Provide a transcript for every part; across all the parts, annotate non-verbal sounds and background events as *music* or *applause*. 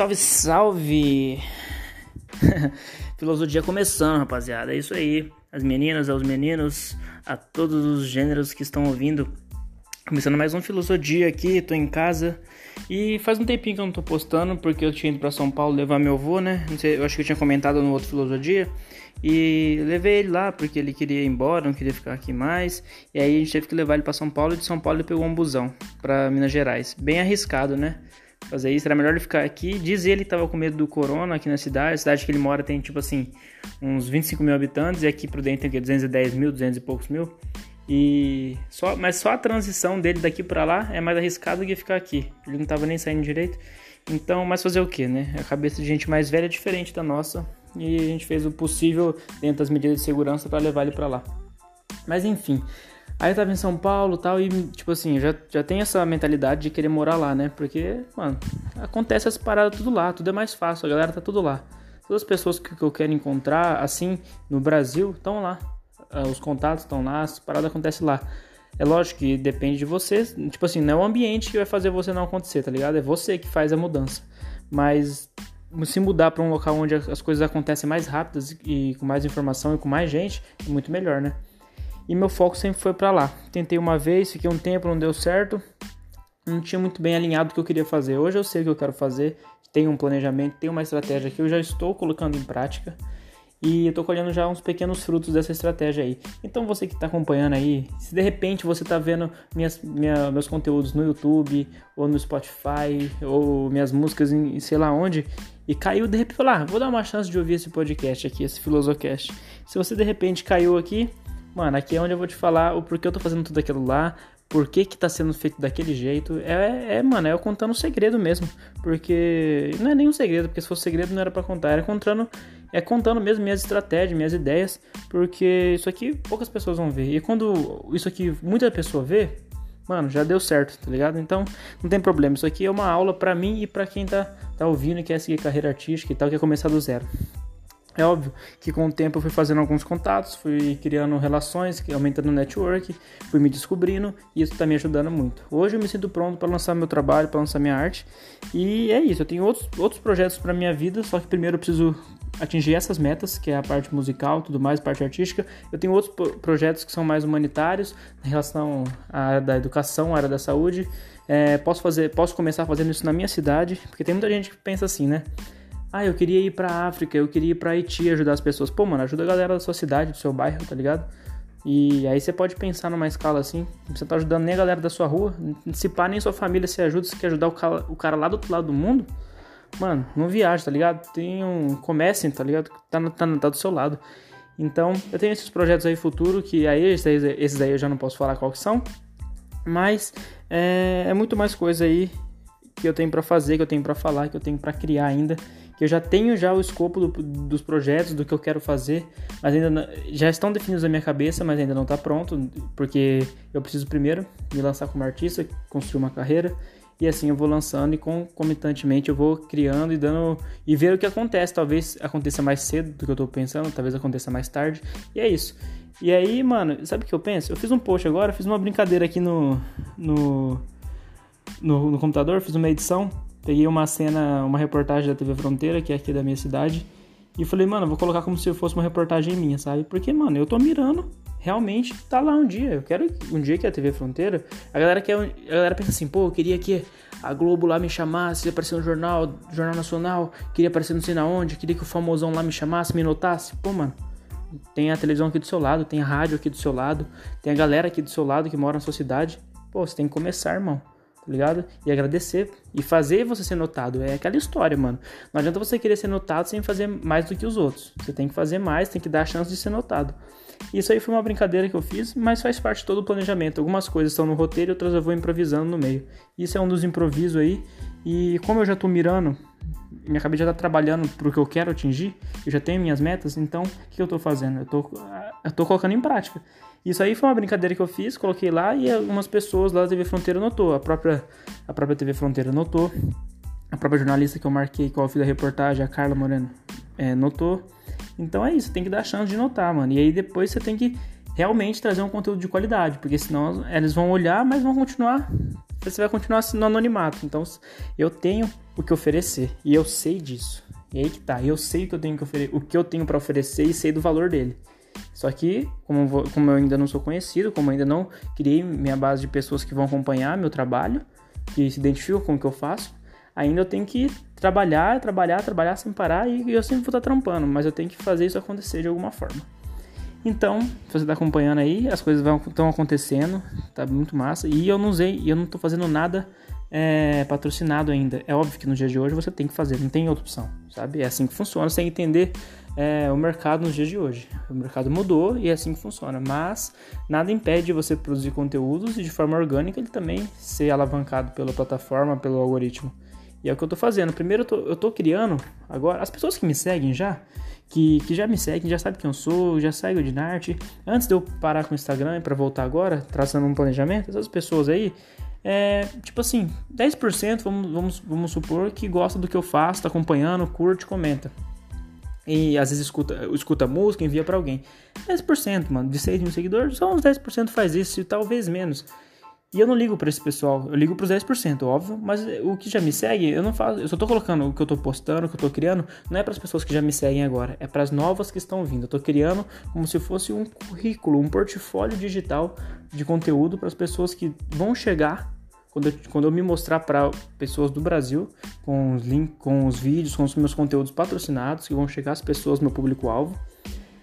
Salve, salve! *laughs* Filosofia começando, rapaziada. É isso aí. As meninas, aos meninos, a todos os gêneros que estão ouvindo. Começando mais um Filosofia aqui, tô em casa. E faz um tempinho que eu não tô postando, porque eu tinha ido pra São Paulo levar meu avô, né? Sei, eu acho que eu tinha comentado no outro Filosofia. E levei ele lá porque ele queria ir embora, não queria ficar aqui mais. E aí a gente teve que levar ele para São Paulo e de São Paulo ele pegou um busão para Minas Gerais. Bem arriscado, né? Fazer isso, era melhor ele ficar aqui. Diz ele que tava com medo do corona aqui na cidade. A cidade que ele mora tem tipo assim, uns 25 mil habitantes, e aqui por dentro tem 210 mil, 200 e poucos mil. E só, mas só a transição dele daqui para lá é mais arriscado do que ficar aqui. Ele não tava nem saindo direito. Então, mas fazer o que, né? A cabeça de gente mais velha é diferente da nossa e a gente fez o possível dentro das medidas de segurança para levar ele para lá. Mas enfim, aí eu tava em São Paulo tal, e tipo assim, já, já tem essa mentalidade de querer morar lá, né? Porque, mano, acontece as paradas tudo lá, tudo é mais fácil, a galera tá tudo lá. Todas as pessoas que, que eu quero encontrar, assim, no Brasil, estão lá. Ah, os contatos estão lá, as paradas acontecem lá. É lógico que depende de você, tipo assim, não é o ambiente que vai fazer você não acontecer, tá ligado? É você que faz a mudança. Mas se mudar para um local onde as coisas acontecem mais rápidas e com mais informação e com mais gente, é muito melhor, né? E meu foco sempre foi para lá. Tentei uma vez, fiquei um tempo, não deu certo. Não tinha muito bem alinhado o que eu queria fazer. Hoje eu sei o que eu quero fazer, tenho um planejamento, tenho uma estratégia que eu já estou colocando em prática e eu tô colhendo já uns pequenos frutos dessa estratégia aí. Então você que está acompanhando aí, se de repente você está vendo minhas, minha, meus conteúdos no YouTube ou no Spotify ou minhas músicas em sei lá onde e caiu de repente falar, ah, vou dar uma chance de ouvir esse podcast aqui, esse Filosocast. Se você de repente caiu aqui, mano, aqui é onde eu vou te falar o porquê eu tô fazendo tudo aquilo lá, por que que tá sendo feito daquele jeito. É, é mano, é eu contando um segredo mesmo. Porque não é nenhum segredo, porque se fosse segredo não era para contar, era contando é contando mesmo minhas estratégias, minhas ideias, porque isso aqui poucas pessoas vão ver. E quando isso aqui muita pessoa vê, mano, já deu certo, tá ligado? Então, não tem problema. Isso aqui é uma aula para mim e para quem tá, tá ouvindo e quer seguir carreira artística e tal, quer começar do zero. É óbvio que com o tempo eu fui fazendo alguns contatos, fui criando relações, aumentando o network, fui me descobrindo e isso está me ajudando muito. Hoje eu me sinto pronto para lançar meu trabalho, para lançar minha arte e é isso. Eu tenho outros, outros projetos para minha vida, só que primeiro eu preciso atingir essas metas, que é a parte musical, tudo mais, parte artística. Eu tenho outros projetos que são mais humanitários, em relação à área da educação, à área da saúde. É, posso fazer, posso começar fazendo isso na minha cidade, porque tem muita gente que pensa assim, né? Ah, eu queria ir pra África, eu queria ir pra Haiti ajudar as pessoas. Pô, mano, ajuda a galera da sua cidade, do seu bairro, tá ligado? E aí você pode pensar numa escala assim, você tá ajudando nem a galera da sua rua, se pá, nem sua família se ajuda, você quer ajudar o cara, o cara lá do outro lado do mundo, mano, não viaja, tá ligado? Tem um. Comecem, tá ligado? Tá, tá, tá do seu lado. Então, eu tenho esses projetos aí futuro, que aí esses, esses aí eu já não posso falar qual que são. Mas é, é muito mais coisa aí que eu tenho para fazer, que eu tenho para falar, que eu tenho para criar ainda. Que eu já tenho já o escopo do, dos projetos, do que eu quero fazer, mas ainda não, já estão definidos na minha cabeça, mas ainda não está pronto, porque eu preciso primeiro me lançar como artista, construir uma carreira e assim eu vou lançando e concomitantemente eu vou criando e dando e ver o que acontece. Talvez aconteça mais cedo do que eu tô pensando, talvez aconteça mais tarde. E é isso. E aí, mano, sabe o que eu penso? Eu fiz um post agora, fiz uma brincadeira aqui no no, no, no computador, fiz uma edição, peguei uma cena, uma reportagem da TV Fronteira, que é aqui da minha cidade, e falei, mano, vou colocar como se fosse uma reportagem minha, sabe? Porque, mano, eu tô mirando realmente tá lá um dia. Eu quero um dia que a TV Fronteira. A galera quer, a galera pensa assim, pô, eu queria que a Globo lá me chamasse, aparecer no jornal, Jornal Nacional, queria aparecer não sei na onde, queria que o famosão lá me chamasse, me notasse. Pô, mano, tem a televisão aqui do seu lado, tem a rádio aqui do seu lado, tem a galera aqui do seu lado que mora na sua cidade. Pô, você tem que começar, irmão. Ligado? E agradecer e fazer você ser notado. É aquela história, mano. Não adianta você querer ser notado sem fazer mais do que os outros. Você tem que fazer mais, tem que dar a chance de ser notado. Isso aí foi uma brincadeira que eu fiz, mas faz parte de todo o planejamento. Algumas coisas estão no roteiro, outras eu vou improvisando no meio. Isso é um dos improvisos aí. E como eu já tô mirando, minha cabeça já tá trabalhando pro que eu quero atingir, eu já tenho minhas metas, então o que eu tô fazendo? Eu tô, eu tô colocando em prática. Isso aí foi uma brincadeira que eu fiz, coloquei lá e algumas pessoas lá da TV Fronteira notou. A própria, a própria TV Fronteira notou. A própria jornalista que eu marquei, que eu fiz a reportagem, a Carla Moreno, é, notou. Então é isso, tem que dar chance de notar, mano. E aí depois você tem que realmente trazer um conteúdo de qualidade, porque senão eles vão olhar, mas vão continuar você vai continuar no anonimato. Então, eu tenho o que oferecer e eu sei disso. E aí que tá, eu sei o que eu tenho que oferecer, o que eu tenho para oferecer e sei do valor dele. Só que, como, como eu ainda não sou conhecido, como eu ainda não criei minha base de pessoas que vão acompanhar meu trabalho, que se identificam com o que eu faço, ainda eu tenho que trabalhar, trabalhar, trabalhar sem parar e eu sempre vou estar trampando, mas eu tenho que fazer isso acontecer de alguma forma. Então, você está acompanhando aí, as coisas estão acontecendo, tá muito massa. E eu não usei, eu não estou fazendo nada é, patrocinado ainda. É óbvio que no dia de hoje você tem que fazer, não tem outra opção, sabe? É assim que funciona, você tem que entender é, o mercado nos dias de hoje. O mercado mudou e é assim que funciona. Mas nada impede você produzir conteúdos e de forma orgânica ele também ser alavancado pela plataforma, pelo algoritmo. E é o que eu estou fazendo. Primeiro eu tô, eu tô criando agora. As pessoas que me seguem já, que, que já me seguem, já sabem quem eu sou, já seguem o Dinarte. Antes de eu parar com o Instagram para voltar agora, traçando um planejamento, essas pessoas aí, é, tipo assim, 10% vamos, vamos, vamos supor que gosta do que eu faço, tá acompanhando, curte, comenta. E às vezes escuta, escuta música, envia para alguém. 10%, mano, de 6 mil seguidores, só uns 10% faz isso, e talvez menos. E eu não ligo para esse pessoal, eu ligo pros 10%, óbvio, mas o que já me segue, eu não faço, eu só tô colocando o que eu tô postando, o que eu tô criando, não é para as pessoas que já me seguem agora, é para as novas que estão vindo. Eu tô criando como se fosse um currículo, um portfólio digital de conteúdo para as pessoas que vão chegar quando eu, quando eu me mostrar para pessoas do Brasil com os links, com os vídeos, com os meus conteúdos patrocinados que vão chegar às pessoas, meu público-alvo.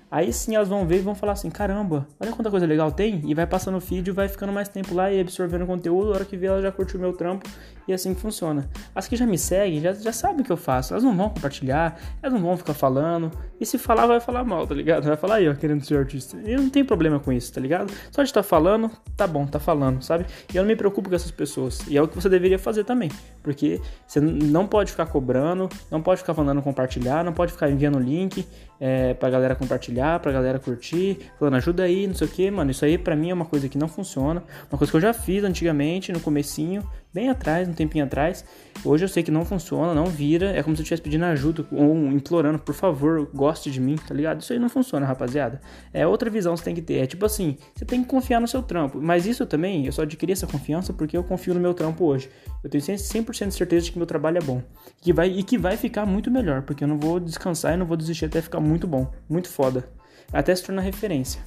Aí sim elas vão ver e vão falar assim: caramba, olha quanta coisa legal tem. E vai passando o feed, vai ficando mais tempo lá e absorvendo o conteúdo. A hora que vê, ela já curtiu o meu trampo e assim que funciona. As que já me seguem já, já sabem o que eu faço. Elas não vão compartilhar, elas não vão ficar falando. E se falar, vai falar mal, tá ligado? Vai falar aí, ó, querendo ser artista. Eu não tenho problema com isso, tá ligado? Só de estar tá falando, tá bom, tá falando, sabe? E eu não me preocupo com essas pessoas. E é o que você deveria fazer também. Porque você não pode ficar cobrando, não pode ficar mandando compartilhar, não pode ficar enviando link é, pra galera compartilhar, pra galera curtir, falando ajuda aí, não sei o que, mano. Isso aí pra mim é uma coisa que não funciona. Uma coisa que eu já fiz antigamente, no comecinho, bem atrás, um tempinho atrás. Hoje eu sei que não funciona, não vira. É como se eu estivesse pedindo ajuda ou implorando, por favor, goste de mim, tá ligado? Isso aí não funciona, rapaziada. É outra visão que você tem que ter. É tipo assim, você tem que confiar no seu trampo. Mas isso também, eu só adquiri essa confiança porque eu confio no meu trampo hoje. Eu tenho 100% de certeza de que meu trabalho é bom. Que vai, e que vai ficar muito melhor, porque eu não vou descansar e não vou desistir até ficar muito bom, muito foda. Até se tornar referência.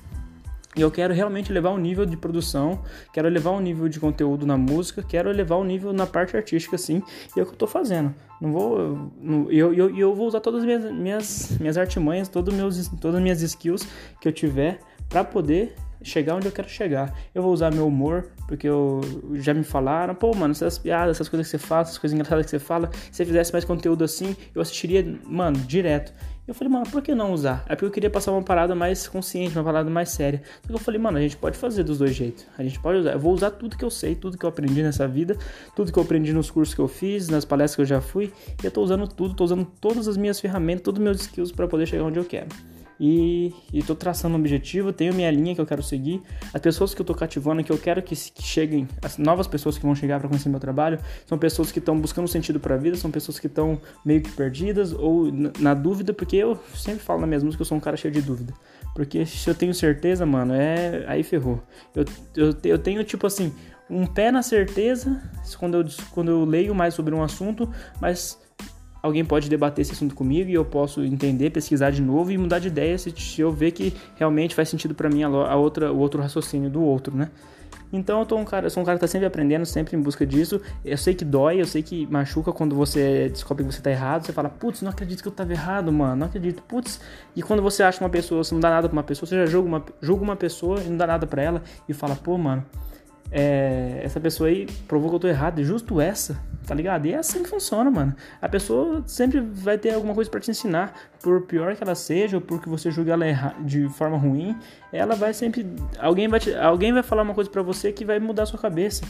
E eu quero realmente elevar o nível de produção, quero elevar o nível de conteúdo na música, quero elevar o nível na parte artística, sim, e é o que eu tô fazendo. Não vou. Eu, eu, eu, vou usar todas as minhas, minhas, minhas artimanhas, todos meus, todas as minhas skills que eu tiver para poder chegar onde eu quero chegar. Eu vou usar meu humor, porque eu já me falaram, pô, mano, essas piadas, essas coisas que você fala, essas coisas engraçadas que você fala, se você fizesse mais conteúdo assim, eu assistiria, mano, direto. Eu falei, mano, por que não usar? É porque eu queria passar uma parada mais consciente, uma parada mais séria. Então eu falei, mano, a gente pode fazer dos dois jeitos. A gente pode usar. Eu vou usar tudo que eu sei, tudo que eu aprendi nessa vida, tudo que eu aprendi nos cursos que eu fiz, nas palestras que eu já fui. E eu tô usando tudo, tô usando todas as minhas ferramentas, todos os meus skills para poder chegar onde eu quero e estou traçando um objetivo, tenho minha linha que eu quero seguir. As pessoas que eu estou cativando, que eu quero que, que, cheguem, as novas pessoas que vão chegar para conhecer meu trabalho, são pessoas que estão buscando sentido para a vida, são pessoas que estão meio que perdidas ou na, dúvida, porque eu sempre falo na minha música que eu sou um cara cheio de dúvida. Porque se eu tenho certeza, mano, é aí ferrou. Eu, eu, eu tenho tipo assim, um pé na certeza quando eu, quando eu leio mais sobre um assunto, mas alguém pode debater esse assunto comigo e eu posso entender, pesquisar de novo e mudar de ideia se, eu ver que realmente faz sentido para mim a, outra, o outro raciocínio do outro, né? Então eu, tô um cara, sou um cara que tá sempre aprendendo, sempre em busca disso. Eu sei que dói, eu sei que machuca quando você descobre que você tá errado. Você fala, putz, não acredito que eu tava errado, mano, não acredito, putz. E quando você acha uma pessoa, você não dá nada pra uma pessoa, você já julga uma, julga uma pessoa e não dá nada pra ela e fala, pô, mano, é, essa pessoa aí provou que eu tô errado, e justo essa, tá ligado? E é assim que funciona, mano. A pessoa sempre vai ter alguma coisa para te ensinar, por pior que ela seja, ou por que você julgue ela de forma ruim, ela vai sempre. Alguém vai, te, alguém vai falar uma coisa para você que vai mudar a sua cabeça.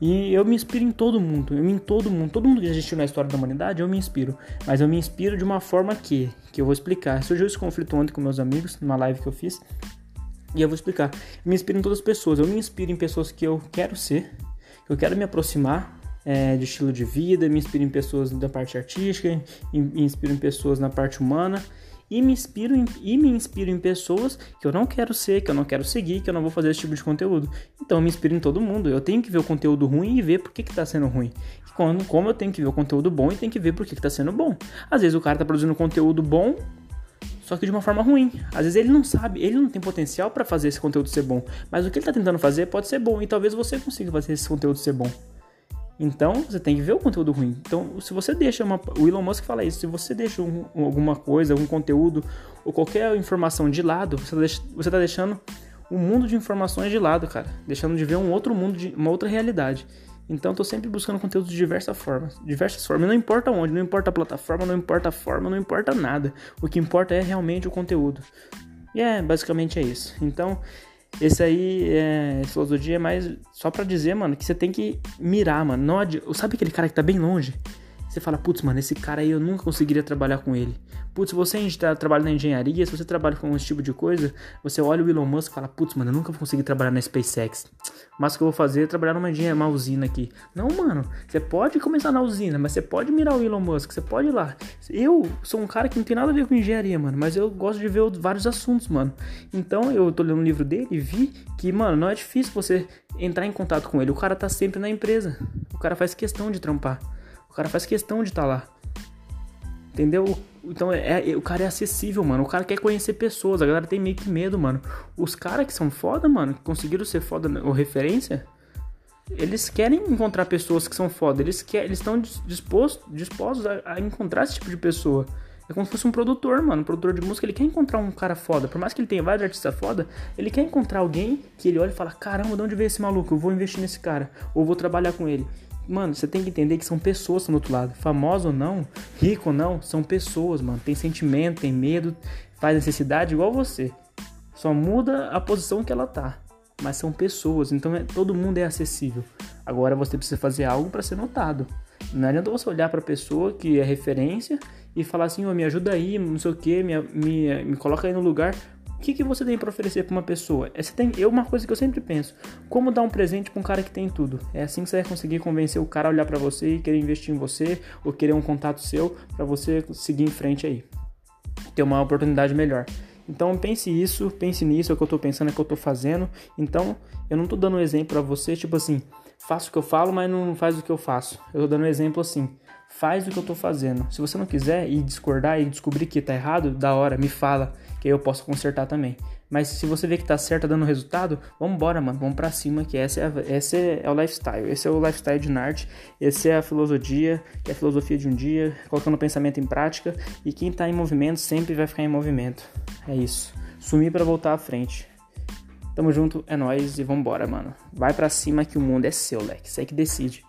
E eu me inspiro em todo mundo, eu em todo mundo, todo mundo que existiu na história da humanidade, eu me inspiro. Mas eu me inspiro de uma forma que, que eu vou explicar. Surgiu esse conflito ontem com meus amigos, numa live que eu fiz. E eu vou explicar. Eu me inspiro em todas as pessoas. Eu me inspiro em pessoas que eu quero ser, eu quero me aproximar é, de estilo de vida. Me inspiro em pessoas da parte artística, me inspiro em pessoas na parte humana. e me inspiro em, e me inspiro em pessoas que eu não quero ser, que eu não quero seguir, que eu não vou fazer esse tipo de conteúdo. Então eu me inspiro em todo mundo. Eu tenho que ver o conteúdo ruim e ver por que, que tá sendo ruim. Quando, como eu tenho que ver o conteúdo bom e tenho que ver por que, que tá sendo bom. Às vezes o cara tá produzindo conteúdo bom, só que de uma forma ruim. Às vezes ele não sabe, ele não tem potencial para fazer esse conteúdo ser bom, mas o que ele tá tentando fazer pode ser bom e talvez você consiga fazer esse conteúdo ser bom. Então, você tem que ver o conteúdo ruim. Então, se você deixa uma. O Elon Musk fala isso. Se você deixa um, alguma coisa, algum conteúdo ou qualquer informação de lado, você está tá deixando um mundo de informações de lado, cara. Deixando de ver um outro mundo, de, uma outra realidade. Então, estou sempre buscando conteúdo de diversas formas. Diversas formas. Não importa onde, não importa a plataforma, não importa a forma, não importa nada. O que importa é realmente o conteúdo. E é, basicamente é isso. Então, esse aí, é, filosofia é mais só pra dizer, mano, que você tem que mirar, mano. Não adi... Sabe aquele cara que tá bem longe? Você fala, putz, mano, esse cara aí eu nunca conseguiria trabalhar com ele. Putz, você tá, trabalha na engenharia, se você trabalha com esse tipo de coisa, você olha o Elon Musk e fala, putz, mano, eu nunca vou conseguir trabalhar na SpaceX. Mas o que eu vou fazer é trabalhar numa engenharia, uma usina aqui. Não, mano, você pode começar na usina, mas você pode mirar o Elon Musk, você pode ir lá. Eu sou um cara que não tem nada a ver com engenharia, mano, mas eu gosto de ver vários assuntos, mano. Então eu tô lendo um livro dele e vi que, mano, não é difícil você entrar em contato com ele. O cara tá sempre na empresa. O cara faz questão de trampar. Cara faz questão de estar tá lá. Entendeu? Então é, é, o cara é acessível, mano. O cara quer conhecer pessoas. A galera tem meio que medo, mano. Os caras que são foda, mano, que conseguiram ser foda ou referência, eles querem encontrar pessoas que são foda. Eles querem, eles estão dispostos, dispostos a, a, encontrar esse tipo de pessoa. É como se fosse um produtor, mano. Um produtor de música, ele quer encontrar um cara foda. Por mais que ele tenha vários artistas foda, ele quer encontrar alguém que ele olha e fala: caramba, de onde veio esse maluco? Eu vou investir nesse cara. Ou vou trabalhar com ele. Mano, você tem que entender que são pessoas do outro lado. Famoso ou não, rico ou não, são pessoas, mano. Tem sentimento, tem medo, faz necessidade igual você. Só muda a posição que ela tá. Mas são pessoas, então é, todo mundo é acessível. Agora você precisa fazer algo para ser notado. Não adianta você olhar para a pessoa que é referência e falar assim, oh, me ajuda aí, não sei o que, me, me, me coloca aí no lugar. O que, que você tem para oferecer para uma pessoa? É, você tem, eu uma coisa que eu sempre penso, como dar um presente para um cara que tem tudo? É assim que você vai conseguir convencer o cara a olhar para você e querer investir em você ou querer um contato seu para você seguir em frente aí, ter uma oportunidade melhor. Então pense isso, pense nisso, é o que eu tô pensando, é o que eu tô fazendo. Então, eu não tô dando um exemplo para você, tipo assim, faço o que eu falo, mas não faz o que eu faço. Eu tô dando um exemplo assim, faz o que eu tô fazendo. Se você não quiser ir discordar e descobrir que tá errado, da hora, me fala que eu posso consertar também. Mas se você vê que tá certo, tá dando resultado, vambora, mano, vamos pra cima, que essa é, a, esse é o lifestyle, esse é o lifestyle de Nart, esse é a filosofia, que é a filosofia de um dia, colocando o pensamento em prática, e quem tá em movimento sempre vai ficar em movimento. É isso. Sumir para voltar à frente. Tamo junto, é nóis e vambora, mano. Vai pra cima que o mundo é seu, leque. Você é que decide.